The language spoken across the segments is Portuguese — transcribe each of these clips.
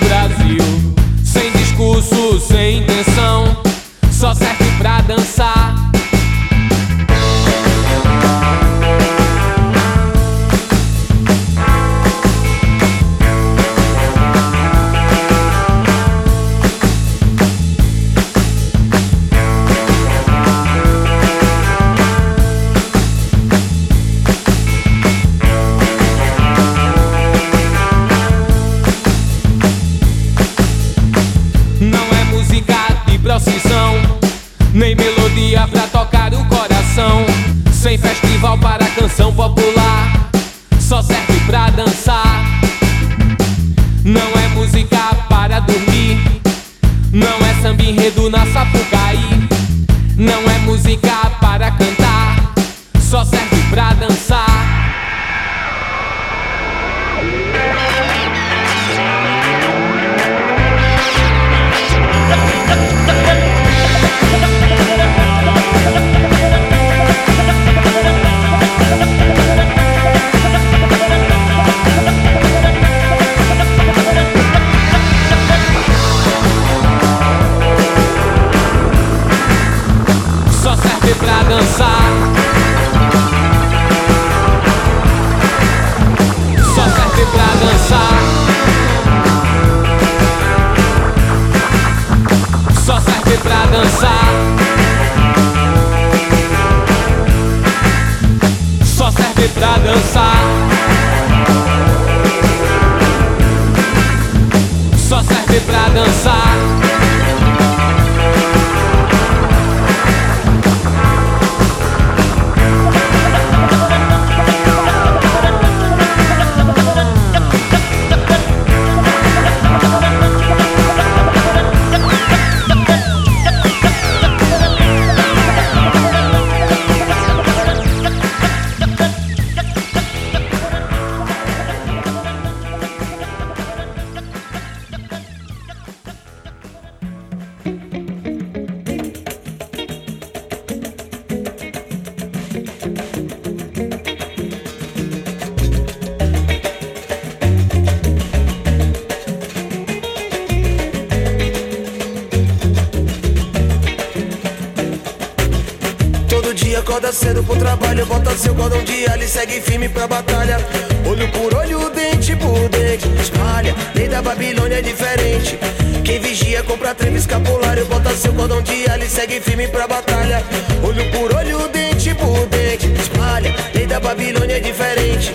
Brasil. Sem discurso, sem intenção, só serve pra dançar. Segue firme pra batalha. Olho por olho, dente por dente, espalha. Lei da Babilônia é diferente.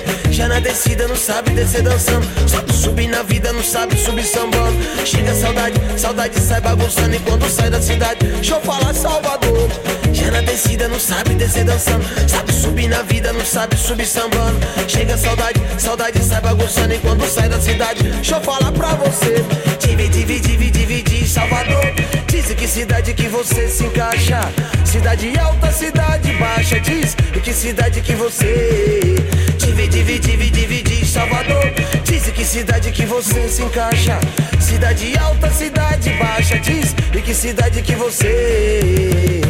Descida não sabe descer dançando. Sabe subir na vida, não sabe subir sambando. Chega saudade, saudade sai bagunçando. E quando sai da cidade, deixa eu falar Salvador. Já na descida não sabe descer dançando. Sabe subir na vida, não sabe subir sambando. Chega saudade, saudade sai bagunçando. E quando sai da cidade, deixa eu falar pra você. Divide, divide, divide, Salvador. Diz que cidade que você se encaixa. Cidade alta, cidade baixa. Diz em que cidade que você. Divide, divide, divide, Salvador. Diz que cidade que você se encaixa. Cidade alta, cidade baixa. Diz em que cidade que você.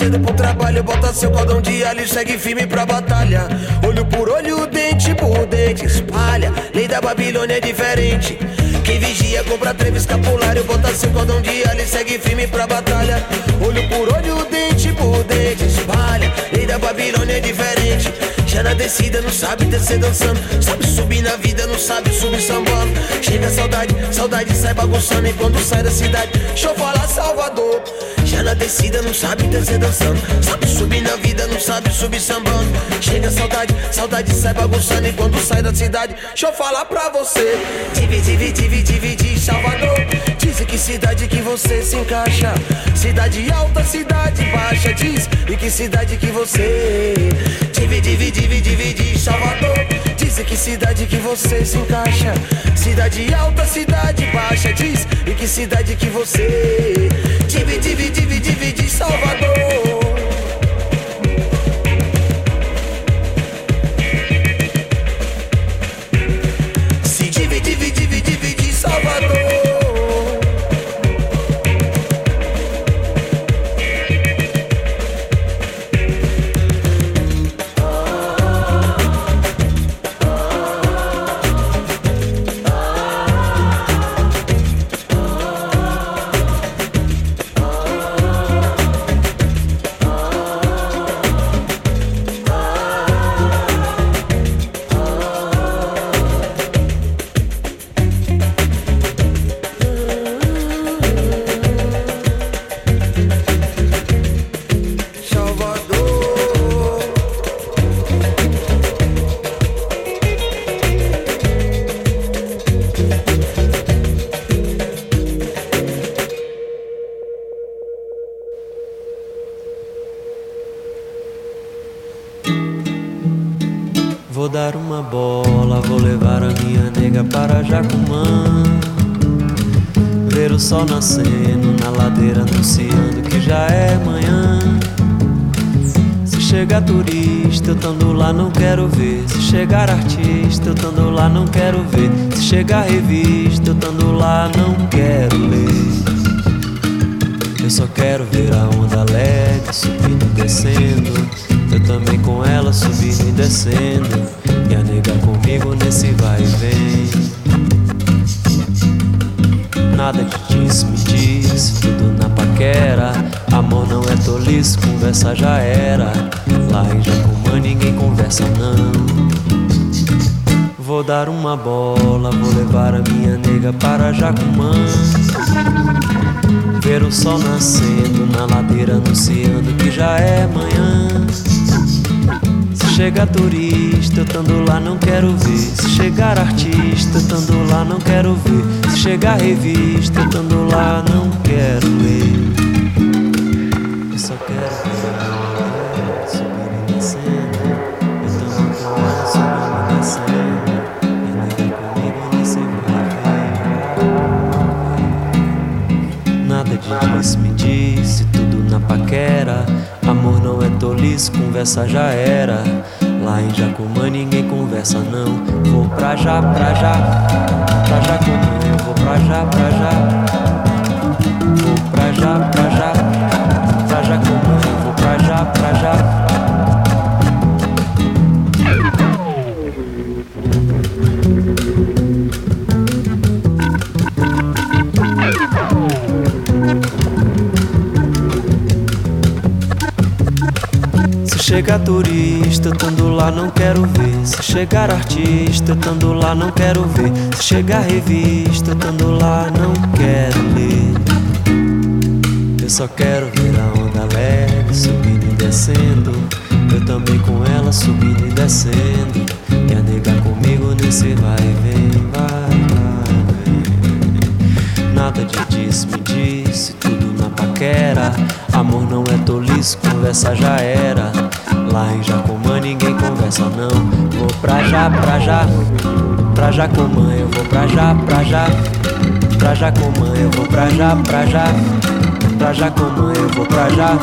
Cedo pro trabalho, bota seu cordão de alho e segue firme pra batalha. Olho por olho, dente por dente, espalha. Lei da Babilônia é diferente. Quem vigia compra trevo escapulário, bota seu cordão de alho e segue firme pra batalha. Olho por olho, dente por dente, espalha. Lei da Babilônia é diferente. Já na descida não sabe descer dançando. Sabe subir na vida, não sabe subir sambando. Chega a saudade, saudade sai bagunçando. E quando sai da cidade, deixa eu falar Salvador. Na descida não sabe descer dançando. Sabe subir na vida, não sabe subir sambando. Chega a saudade, saudade sai bagunçando. E quando sai da cidade, deixa eu falar pra você. Divide, divide, divide, Salvador. Diz em que cidade que você se encaixa. Cidade alta, cidade baixa. Diz em que cidade que você. Divide, divide, divide, Salvador. Diz em que cidade que você se encaixa. Cidade alta, cidade baixa. Diz em que cidade que você divide, divide, divide, divide Salvador. Se chegar turista, eu tando lá, não quero ver. Se chegar artista, eu tando lá, não quero ver. Se chegar revista, eu tando lá, não quero ler. Eu só quero ver a onda leve subindo e descendo. Eu também com ela subindo e descendo. E a nega comigo nesse vai e vem nada de disse, me disse, tudo na paquera. Amor não é tolice, conversa já era. Lá em Jacumã ninguém conversa não. Vou dar uma bola, vou levar a minha nega para Jacumã. Ver o sol nascendo na ladeira, anunciando que já é manhã. Chega turista, eu tando lá não quero ver. Se chegar artista, eu tando lá não quero ver. Se chegar revista, eu tando lá não quero ler. Tolice, conversa já era. Lá em Jacumã ninguém conversa não. Vou pra já, pra já, pra Jacumã, eu vou pra já, pra já. Vou pra já, pra já, chegar turista, tando lá não quero ver. Se chegar artista, tando lá não quero ver. Se chegar revista, tando lá não quero ler. Eu só quero ver a onda leve subindo e descendo. Eu também com ela subindo e descendo. E a nega comigo nesse vai e vem, vai, vai, vem. Nada de disse, me disse, tudo na paquera. Amor não é tolice, conversa já era. Lá em Jacomã ninguém conversa não. Vou pra já, pra já, pra Jacomã, eu vou pra já, pra já, pra Jacomã, eu vou pra já, pra já, pra Jacomã, eu vou pra já.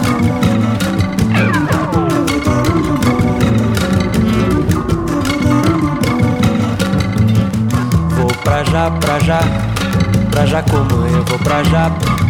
Vou pra já, pra já, pra Jacomã, eu vou pra já.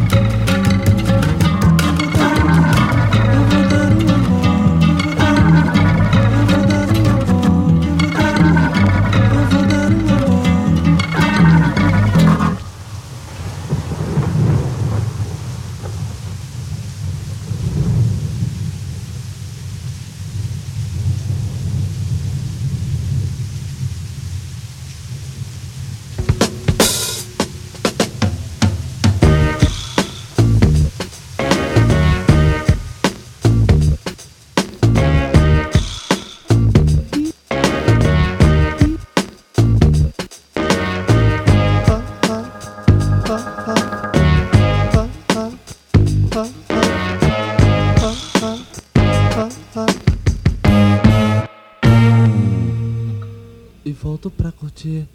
to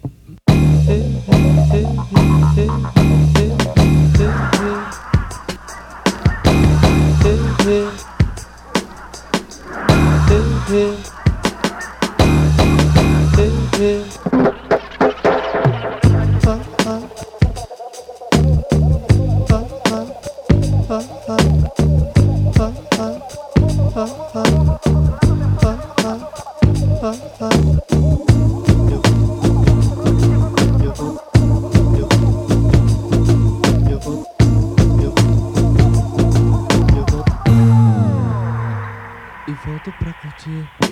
Tschüss.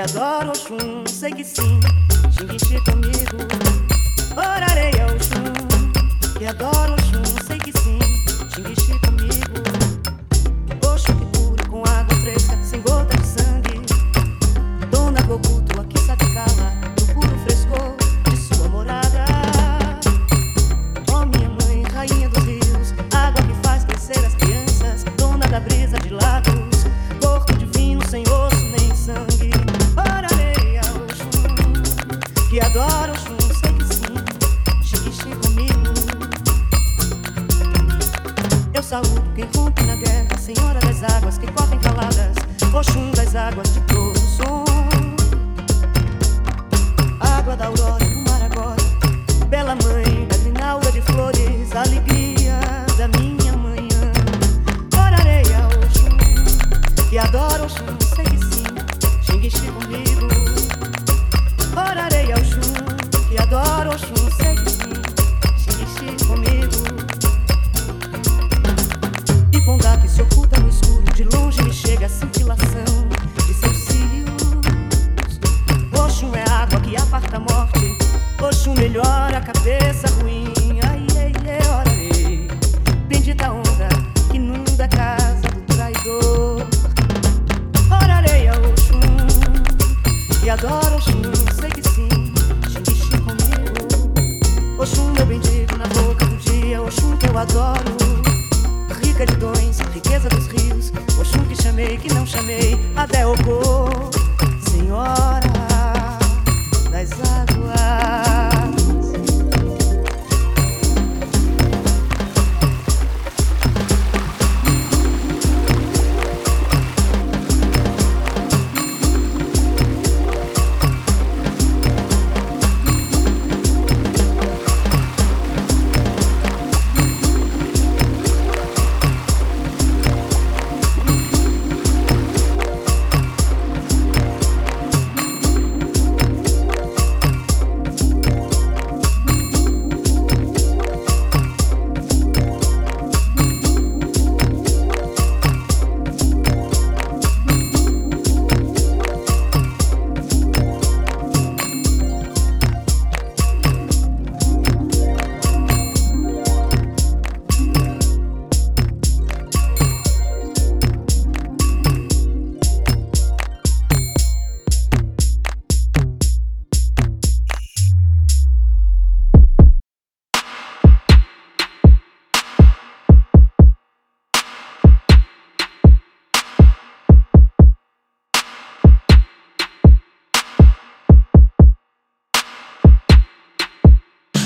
adoro o chum, sei que sim, xingue comigo.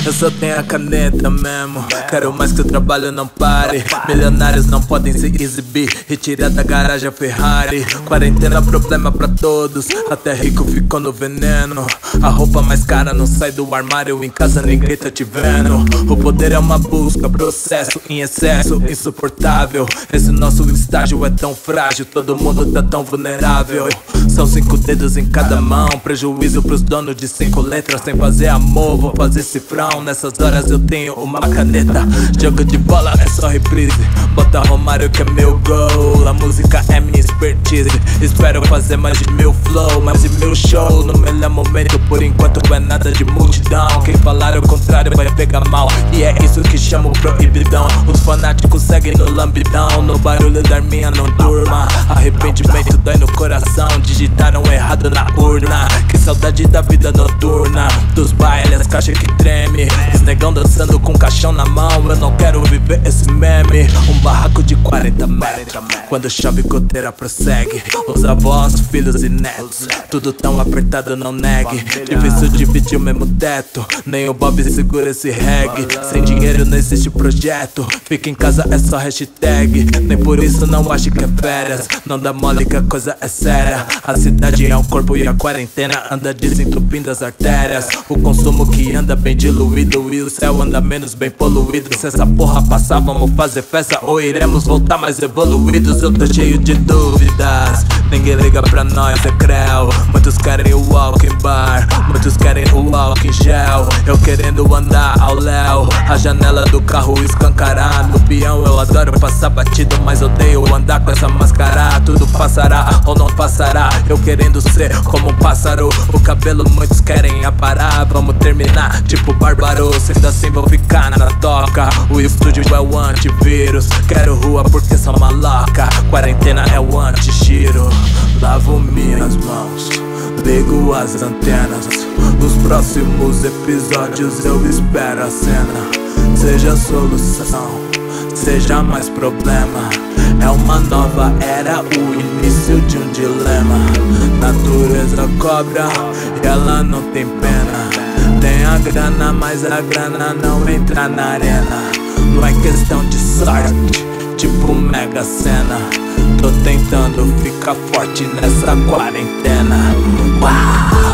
Eu só tenho a caneta mesmo. Quero mais que o trabalho não pare. Milionários não podem se exibir. Retirar da garagem a Ferrari. Quarentena, problema pra todos. Até rico ficou no veneno. A roupa mais cara não sai do armário. Em casa ninguém tá te vendo. O poder é uma busca, processo em excesso, insuportável. Esse nosso estágio é tão frágil. Todo mundo tá tão vulnerável. São cinco dedos em cada mão. Prejuízo pros donos de cinco letras. Sem fazer amor, vou fazer cifrão. Nessas horas eu tenho uma caneta. Jogo de bola é só reprise. Bota Romário que é meu gol. A música é minha expertise. Espero fazer mais de mil flow, mais de mil show. No melhor momento, por enquanto, é nada de multidão. Quem falar o contrário vai pegar mal. E é isso que chamo proibidão. Os fanáticos seguem no lambidão. No barulho da minha não durma. Arrependimento dói no coração. Digitaram errado na urna. Que saudade da vida noturna. Dos bailes, caixa que treme. Os negão dançando com caixão na mão. Eu não quero viver esse meme. Um barraco de 40 metros. Quando chove, goteira prossegue. Os avós, filhos e netos. Tudo tão apertado, não negue. Difícil dividir o mesmo teto. Nem o Bob segura esse reggae. Sem dinheiro não existe projeto. Fica em casa é só hashtag. Nem por isso não acho que é férias. Não dá mole que a coisa é séria. A cidade é um corpo e a quarentena anda desentupindo as artérias. O consumo que anda bem diluído e o céu anda menos bem poluído. Se essa porra passar, vamos fazer festa ou iremos voltar mais evoluídos. Eu tô cheio de dúvidas. Ninguém liga pra nós, é creu. Muitos querem o walking bar, muitos querem o walking gel. Eu querendo andar ao léu. A janela do carro escancarar. No peão eu adoro passar batido, mas odeio andar com essa máscara. Tudo passará ou não passará. Eu querendo ser como um pássaro. O cabelo muitos querem aparar. Vamos terminar tipo bárbaro. Sendo assim vou ficar na toca. O estúdio é o antivírus. Quero rua porque sou maloca. Quarentena é o anti-giro. Lavo minhas mãos. Ligo as antenas. Os próximos episódios eu espero a cena. Seja solução, seja mais problema. É uma nova era, o início de um dilema. Natureza cobra e ela não tem pena. Tem a grana, mas a grana não entra na arena. Não é questão de sorte, tipo mega cena. Tô tentando ficar forte nessa quarentena. Uau!